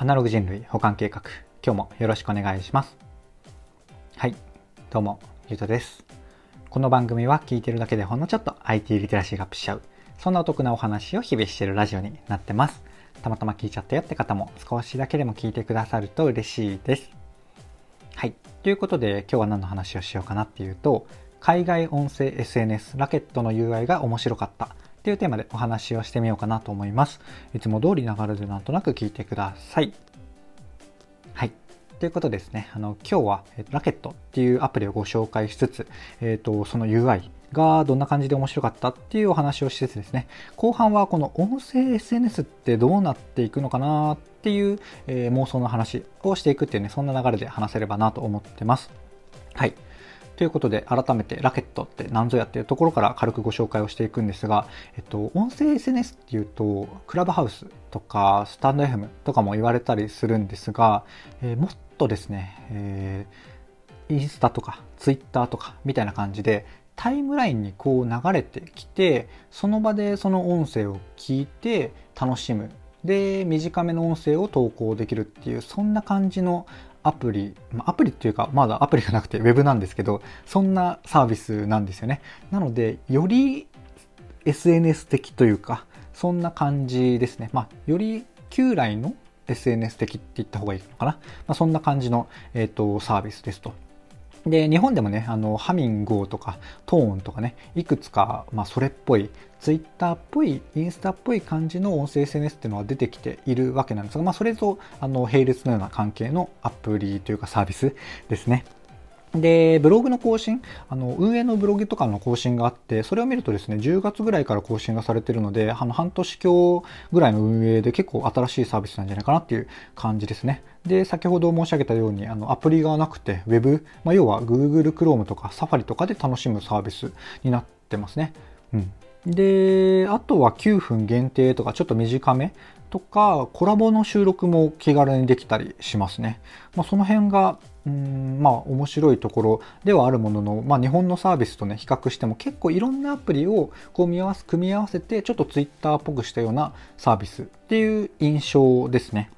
アナログ人類保管計画。今日もよろしくお願いします。はい。どうもゆうとです。この番組は聞いてるだけでほんのちょっと IT リテラシーがアップしちゃうそんなお得なお話を日々してるラジオになってます。たまたま聞いちゃったよって方も少しだけでも聞いてくださると嬉しいです。はい。ということで今日は何の話をしようかなっていうと海外音声 SNS ラケットの UI が面白かった。っていうテーマでお話をしてみようかなと思います。いつも通り流れでなんとなく聞いてください。はい。ということですね。あの、今日は、えラケットっていうアプリをご紹介しつつ、えっ、ー、と、その UI がどんな感じで面白かったっていうお話をしつつですね、後半はこの音声 SNS ってどうなっていくのかなっていう、えー、妄想の話をしていくっていうね、そんな流れで話せればなと思ってます。はい。ということで、改めてラケットって何ぞやっていうところから軽くご紹介をしていくんですが、えっと、音声 SNS っていうと、クラブハウスとか、スタンド FM とかも言われたりするんですが、えー、もっとですね、えー、インスタとか、ツイッターとか、みたいな感じで、タイムラインにこう流れてきて、その場でその音声を聞いて楽しむ。で、短めの音声を投稿できるっていう、そんな感じのアプリ、アプリっていうか、まだアプリがなくて Web なんですけど、そんなサービスなんですよね。なので、より SNS 的というか、そんな感じですね。まあ、より旧来の SNS 的って言った方がいいのかな。まあ、そんな感じの、えーとサービスですと。で、日本でもね、あの、ハミングとか、トーンとかね、いくつか、まあ、それっぽい、ツイッターっぽい、インスタっぽい感じの音声 SNS っていうのは出てきているわけなんですが、まあ、それと、あの、並列のような関係のアプリというかサービスですね。で、ブログの更新、あの、運営のブログとかの更新があって、それを見るとですね、10月ぐらいから更新がされてるので、あの、半年強ぐらいの運営で結構新しいサービスなんじゃないかなっていう感じですね。で、先ほど申し上げたように、あの、アプリがなくて、Web、まあ、要は Google Chrome とか Safari とかで楽しむサービスになってますね。うん。で、あとは9分限定とかちょっと短めとか、コラボの収録も気軽にできたりしますね。まあ、その辺が、うん、まあ面白いところではあるものの、まあ日本のサービスとね、比較しても結構いろんなアプリをこう見合わせ、組み合わせて、ちょっとツイッターっぽくしたようなサービスっていう印象ですね。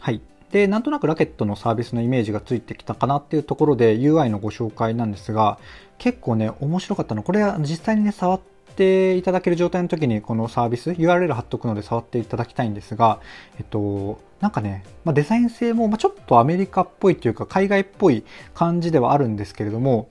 はい。で、なんとなくラケットのサービスのイメージがついてきたかなっていうところで UI のご紹介なんですが、結構ね、面白かったの。これは実際にね、触っていただける状態の時にこのサービス、URL 貼っとくので触っていただきたいんですが、えっと、なんかね、まあ、デザイン性も、ちょっとアメリカっぽいというか海外っぽい感じではあるんですけれども、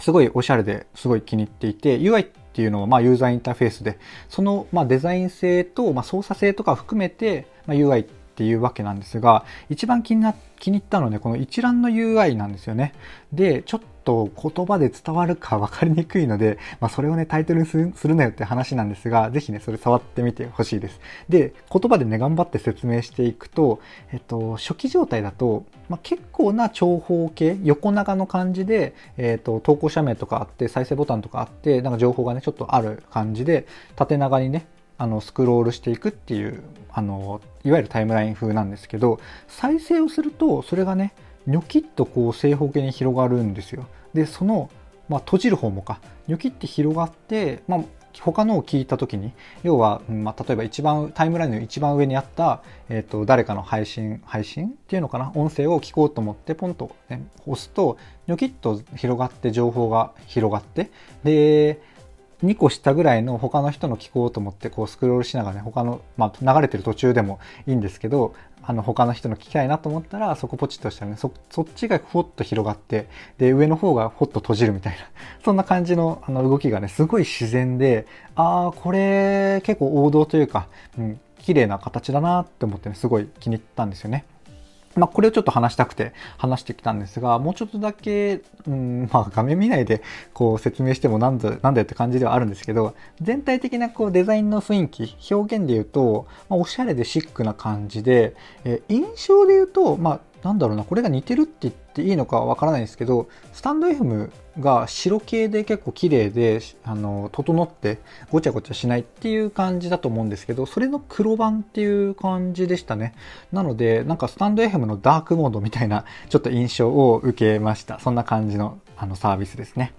すごいおしゃれですごい気に入っていて、UI っていうのはまあユーザーインターフェースで、そのまあデザイン性とまあ操作性とか含めて、まあ、UI っていうわけなんですが、一番気にな、気に入ったのはね、この一覧の UI なんですよね。で、ちょっと言葉で伝わるか分かりにくいので、まあ、それをね、タイトルにするなよって話なんですが、ぜひね、それ触ってみてほしいです。で、言葉でね、頑張って説明していくと、えっと、初期状態だと、まあ、結構な長方形、横長の感じで、えっと、投稿者名とかあって、再生ボタンとかあって、なんか情報がね、ちょっとある感じで、縦長にね、あのスクロールしていくっていうあのいわゆるタイムライン風なんですけど再生をするとそれがねニョキッとこう正方形に広がるんですよ。でその、まあ、閉じる方もかニョキって広がって、まあ、他のを聞いた時に要は、まあ、例えば一番タイムラインの一番上にあった、えーと、誰かの配信配信っていうのかな音声を聞こうと思ってポンと、ね、押すとニョキッと広がって情報が広がってで2個下ぐらいの他の人の聞こうと思ってこうスクロールしながらね他の、まあ、流れてる途中でもいいんですけどあの他の人の聞きたいなと思ったらそこポチッとしたらねそそっちがふわっと広がってで上の方がほっと閉じるみたいな そんな感じのあの動きがねすごい自然でああこれ結構王道というか、うん、綺麗な形だなって思ってねすごい気に入ったんですよね。まあ、これをちょっと話したくて話してきたんですが、もうちょっとだけ、うん、まあ、画面見ないでこう説明してもなんだ、なんだよって感じではあるんですけど、全体的なこうデザインの雰囲気、表現で言うと、まあ、おしゃれでシックな感じで、え印象で言うと、まあ、なんだろうな、これが似てるって言っていいのかわからないんですけど、スタンド FM が白系で結構綺麗で、あの、整ってごちゃごちゃしないっていう感じだと思うんですけど、それの黒版っていう感じでしたね。なので、なんかスタンド FM のダークモードみたいなちょっと印象を受けました。そんな感じのあのサービスですね。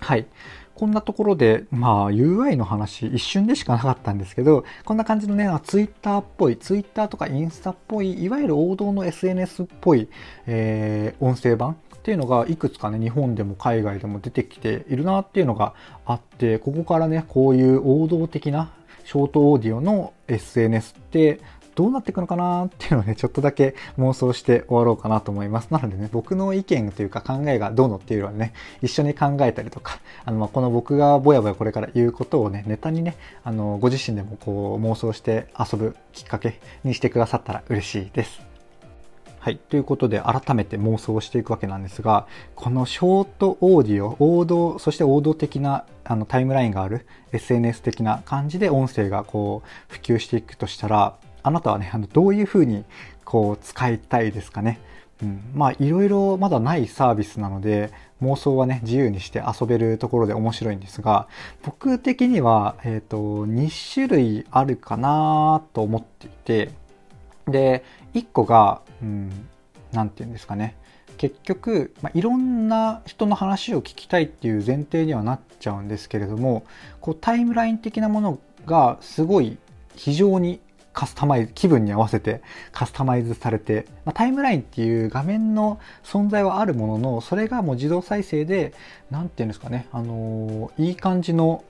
はい。こんなところで、まあ UI の話一瞬でしかなかったんですけど、こんな感じのね、Twitter っぽい、Twitter とかインスタっぽい、いわゆる王道の SNS っぽい、えー、音声版っていうのがいくつかね、日本でも海外でも出てきているなっていうのがあって、ここからね、こういう王道的なショートオーディオの SNS ってどうなっていくのかなっていうのをね、ちょっとだけ妄想して終わろうかなと思います。なのでね、僕の意見というか考えがどうのっていうのはね、一緒に考えたりとか、あの、まこの僕がぼやぼやこれから言うことをね、ネタにね、あの、ご自身でもこう妄想して遊ぶきっかけにしてくださったら嬉しいです。はい。ということで、改めて妄想していくわけなんですが、このショートオーディオ、王道、そして王道的なあのタイムラインがある SNS 的な感じで音声がこう普及していくとしたら、あなたはね、あのどういうふうにこう使いたいですかね？うん、まあいろいろまだないサービスなので妄想はね自由にして遊べるところで面白いんですが僕的には、えーと、2種類あるかなと思っていてで1個が何、うん、て言うんですかね。結局、まあ、いろんな人の話を聞きたいっていう前提にはなっちゃうんですけれどもこうタイムライン的なものがすごい非常にカスタマイズ、気分に合わせてカスタマイズされて、まあ、タイムラインっていう画面の存在はあるものの、それがもう自動再生で、なんていうんですかね、あのー、いい感じの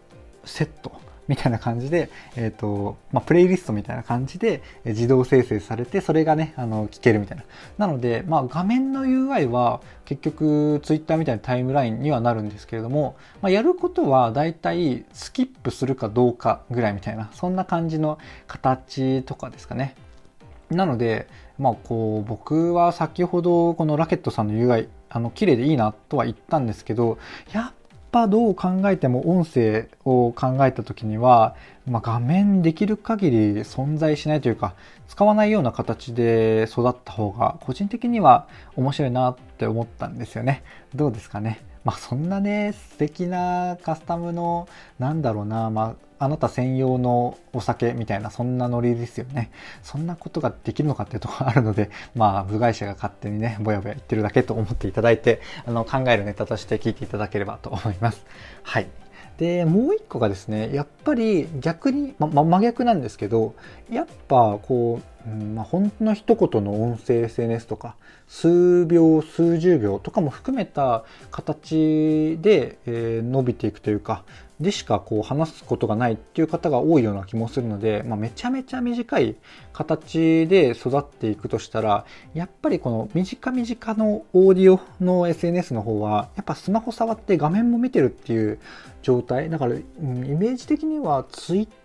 セット。みたいな感じで、えっ、ー、と、まあ、プレイリストみたいな感じで自動生成されて、それがね、あの、聞けるみたいな。なので、まあ、画面の UI は結局 Twitter みたいなタイムラインにはなるんですけれども、まあ、やることはだいたいスキップするかどうかぐらいみたいな、そんな感じの形とかですかね。なので、まあ、こう、僕は先ほどこのラケットさんの UI、あの、綺麗でいいなとは言ったんですけど、やっぱどう考えても音声を考えた時には、まあ、画面できる限り存在しないというか使わないような形で育った方が個人的には面白いなって思ったんですよね。どうですかね？まあそんなね、素敵なカスタムの、なんだろうな、まあ、あなた専用のお酒みたいな、そんなノリですよね。そんなことができるのかっていうところがあるので、まあ、部外者が勝手にね、ぼやぼや言ってるだけと思っていただいて、あの、考えるネタとして聞いていただければと思います。はい。で、もう一個がですね、やっぱり逆に、ま、ま、真逆なんですけど、やっぱこう、うんまあ、本当の一言の音声 SNS とか、数秒、数十秒とかも含めた形で、えー、伸びていくというか、でしかこう話すことがないっていう方が多いような気もするので、まあ、めちゃめちゃ短い形で育っていくとしたら、やっぱりこの短短のオーディオの SNS の方は、やっぱスマホ触って画面も見てるっていう状態。だから、うん、イメージ的には Twitter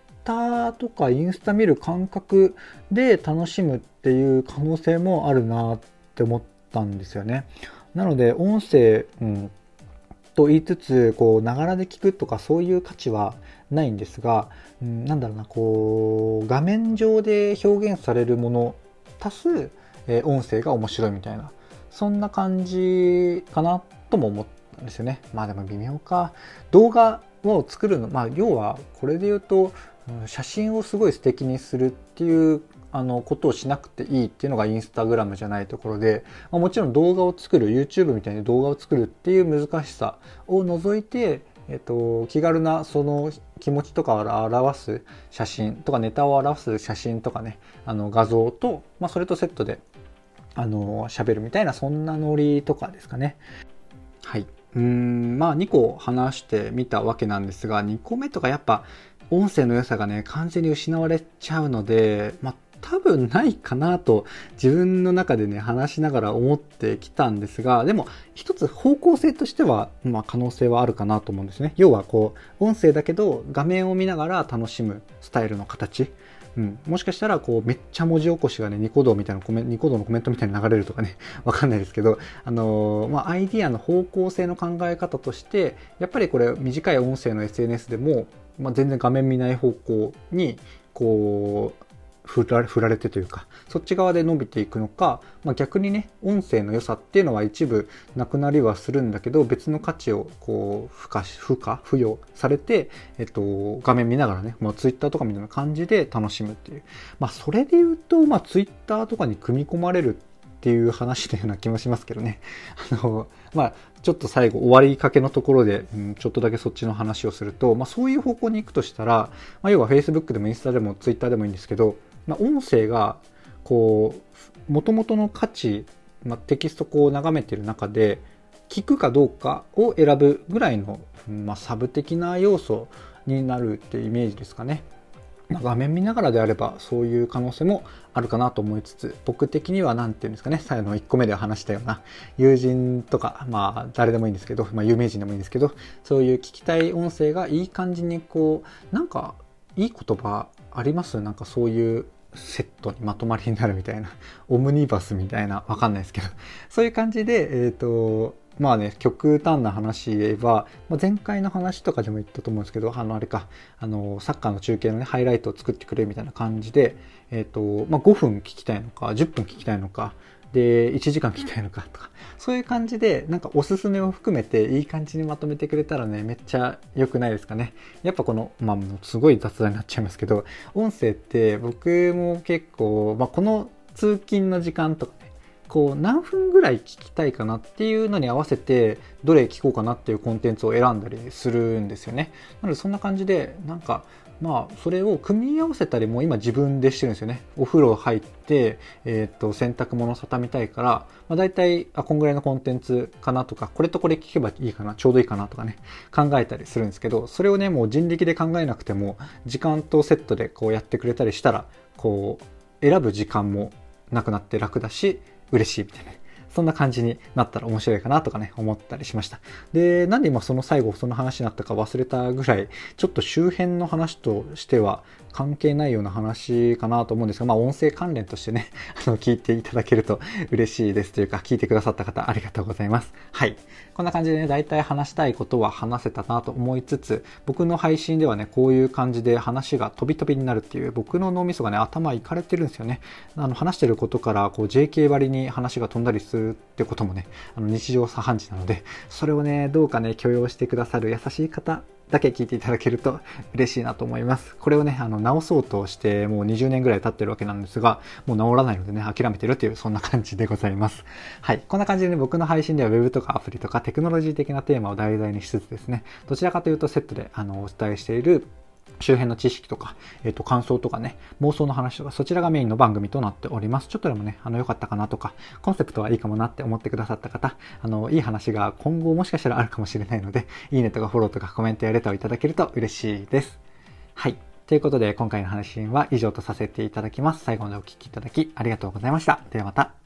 とかインスタ見る感覚で楽しむっていう可能性もあるなって思ったんですよね。なので、音声、うんと言いつつ、こう、ながらで聞くとかそういう価値はないんですが、うん、なんだろうな、こう、画面上で表現されるもの、足す、えー、音声が面白いみたいな、そんな感じかなとも思ったんですよね。まあでも微妙か。動画を作るの、まあ要はこれで言うと、写真をすごい素敵にするっていうあのことをしなくていいっていうのがインスタグラムじゃないところで、まあ、もちろん動画を作る YouTube みたいに動画を作るっていう難しさを除いて、えっと、気軽なその気持ちとかを表す写真とかネタを表す写真とかねあの画像と、まあ、それとセットであの喋るみたいなそんなノリとかですかね。はい。うんまあ2個話してみたわけなんですが2個目とかやっぱ音声の良さがね完全に失われちゃうので、まあ、多分ないかなと自分の中でね、話しながら思ってきたんですが、でも一つ方向性としては、まあ可能性はあるかなと思うんですね。要はこう、音声だけど画面を見ながら楽しむスタイルの形。うん、もしかしたら、こう、めっちゃ文字起こしがね、ニコ動みたいなコメ、ニコ動のコメントみたいに流れるとかね、わかんないですけど、あのー、まあ、アイディアの方向性の考え方として、やっぱりこれ、短い音声の SNS でも、まあ、全然画面見ない方向に、こう、振られてというか、そっち側で伸びていくのか、まあ、逆にね、音声の良さっていうのは一部なくなりはするんだけど、別の価値をこう、付加、付加、付与されて、えっと、画面見ながらね、もうツイッターとかみたいな感じで楽しむっていう。まあ、それで言うと、まあ、ツイッターとかに組み込まれるっていう話のような気もしますけどね。あの、まあ、ちょっと最後終わりかけのところで、うん、ちょっとだけそっちの話をすると、まあ、そういう方向に行くとしたら、まあ、要は Facebook でもインスタでも Twitter でもいいんですけど、まあ、音声が、こう、元々の価値、まあ、テキストこう眺めてる中で、聞くかどうかを選ぶぐらいの、まあ、サブ的な要素になるってイメージですかね。画面見ながらであればそういう可能性もあるかなと思いつつ僕的には何て言うんですかね最後の1個目で話したような友人とかまあ誰でもいいんですけど、まあ、有名人でもいいんですけどそういう聞きたい音声がいい感じにこうなんかいい言葉あります？なんかそういうセットにまとまりになるみたいな。オムニバスみたいな。わかんないですけど。そういう感じでえっ、ー、とまあね、極端な話言えば、まあ、前回の話とかでも言ったと思うんですけど、あの、あれか、あの、サッカーの中継のね、ハイライトを作ってくれみたいな感じで、えっ、ー、と、まあ、5分聞きたいのか、10分聞きたいのか、で、1時間聞きたいのかとか、そういう感じで、なんかおすすめを含めていい感じにまとめてくれたらね、めっちゃ良くないですかね。やっぱこの、まあ、すごい雑談になっちゃいますけど、音声って僕も結構、まあ、この通勤の時間とかねこう何分ぐらい聞きたいかなっていうのに合わせてどれ聞こうかなっていうコンテンツを選んだりするんですよね。なのでそんな感じでなんかまあそれを組み合わせたりも今自分でしてるんですよね。お風呂入って、えっ、と洗濯物を畳みたいから、まあ、大体あこんぐらいのコンテンツかなとかこれとこれ聞けばいいかなちょうどいいかなとかね考えたりするんですけどそれをねもう人力で考えなくても時間とセットでこうやってくれたりしたらこう選ぶ時間もなくなって楽だし嬉しいみたいな。そんな感じになったら面白いかなとかね、思ったりしました。で、なんで今その最後その話になったか忘れたぐらい、ちょっと周辺の話としては関係ないような話かなと思うんですが、まあ音声関連としてね、あの、聞いていただけると嬉しいですというか、聞いてくださった方ありがとうございます。はい。こんな感じでね、大体話したいことは話せたなと思いつつ、僕の配信ではね、こういう感じで話が飛び飛びになるっていう、僕の脳みそがね、頭いかれてるんですよね。あの、話してることから、こう、JK 割に話が飛んだりするってこともね、あの、日常茶飯事なので、それをね、どうかね、許容してくださる優しい方だけ聞いていただけると 嬉しいなと思います。これをね、あの、直そうとしてもう20年ぐらい経ってるわけなんですが、もう直らないのでね、諦めてるという、そんな感じでございます。はい。こんな感じでね、僕の配信では Web とかアプリとかテクノロジー的なテーマを題材にしつつですね、どちらかというとセットで、あの、お伝えしている周辺の知識とか、えっ、ー、と、感想とかね、妄想の話とか、そちらがメインの番組となっております。ちょっとでもね、あの、良かったかなとか、コンセプトはいいかもなって思ってくださった方、あの、いい話が今後もしかしたらあるかもしれないので、いいねとかフォローとかコメントやレターをいただけると嬉しいです。はい。ということで、今回の配信は以上とさせていただきます。最後までお聴きいただきありがとうございました。ではまた。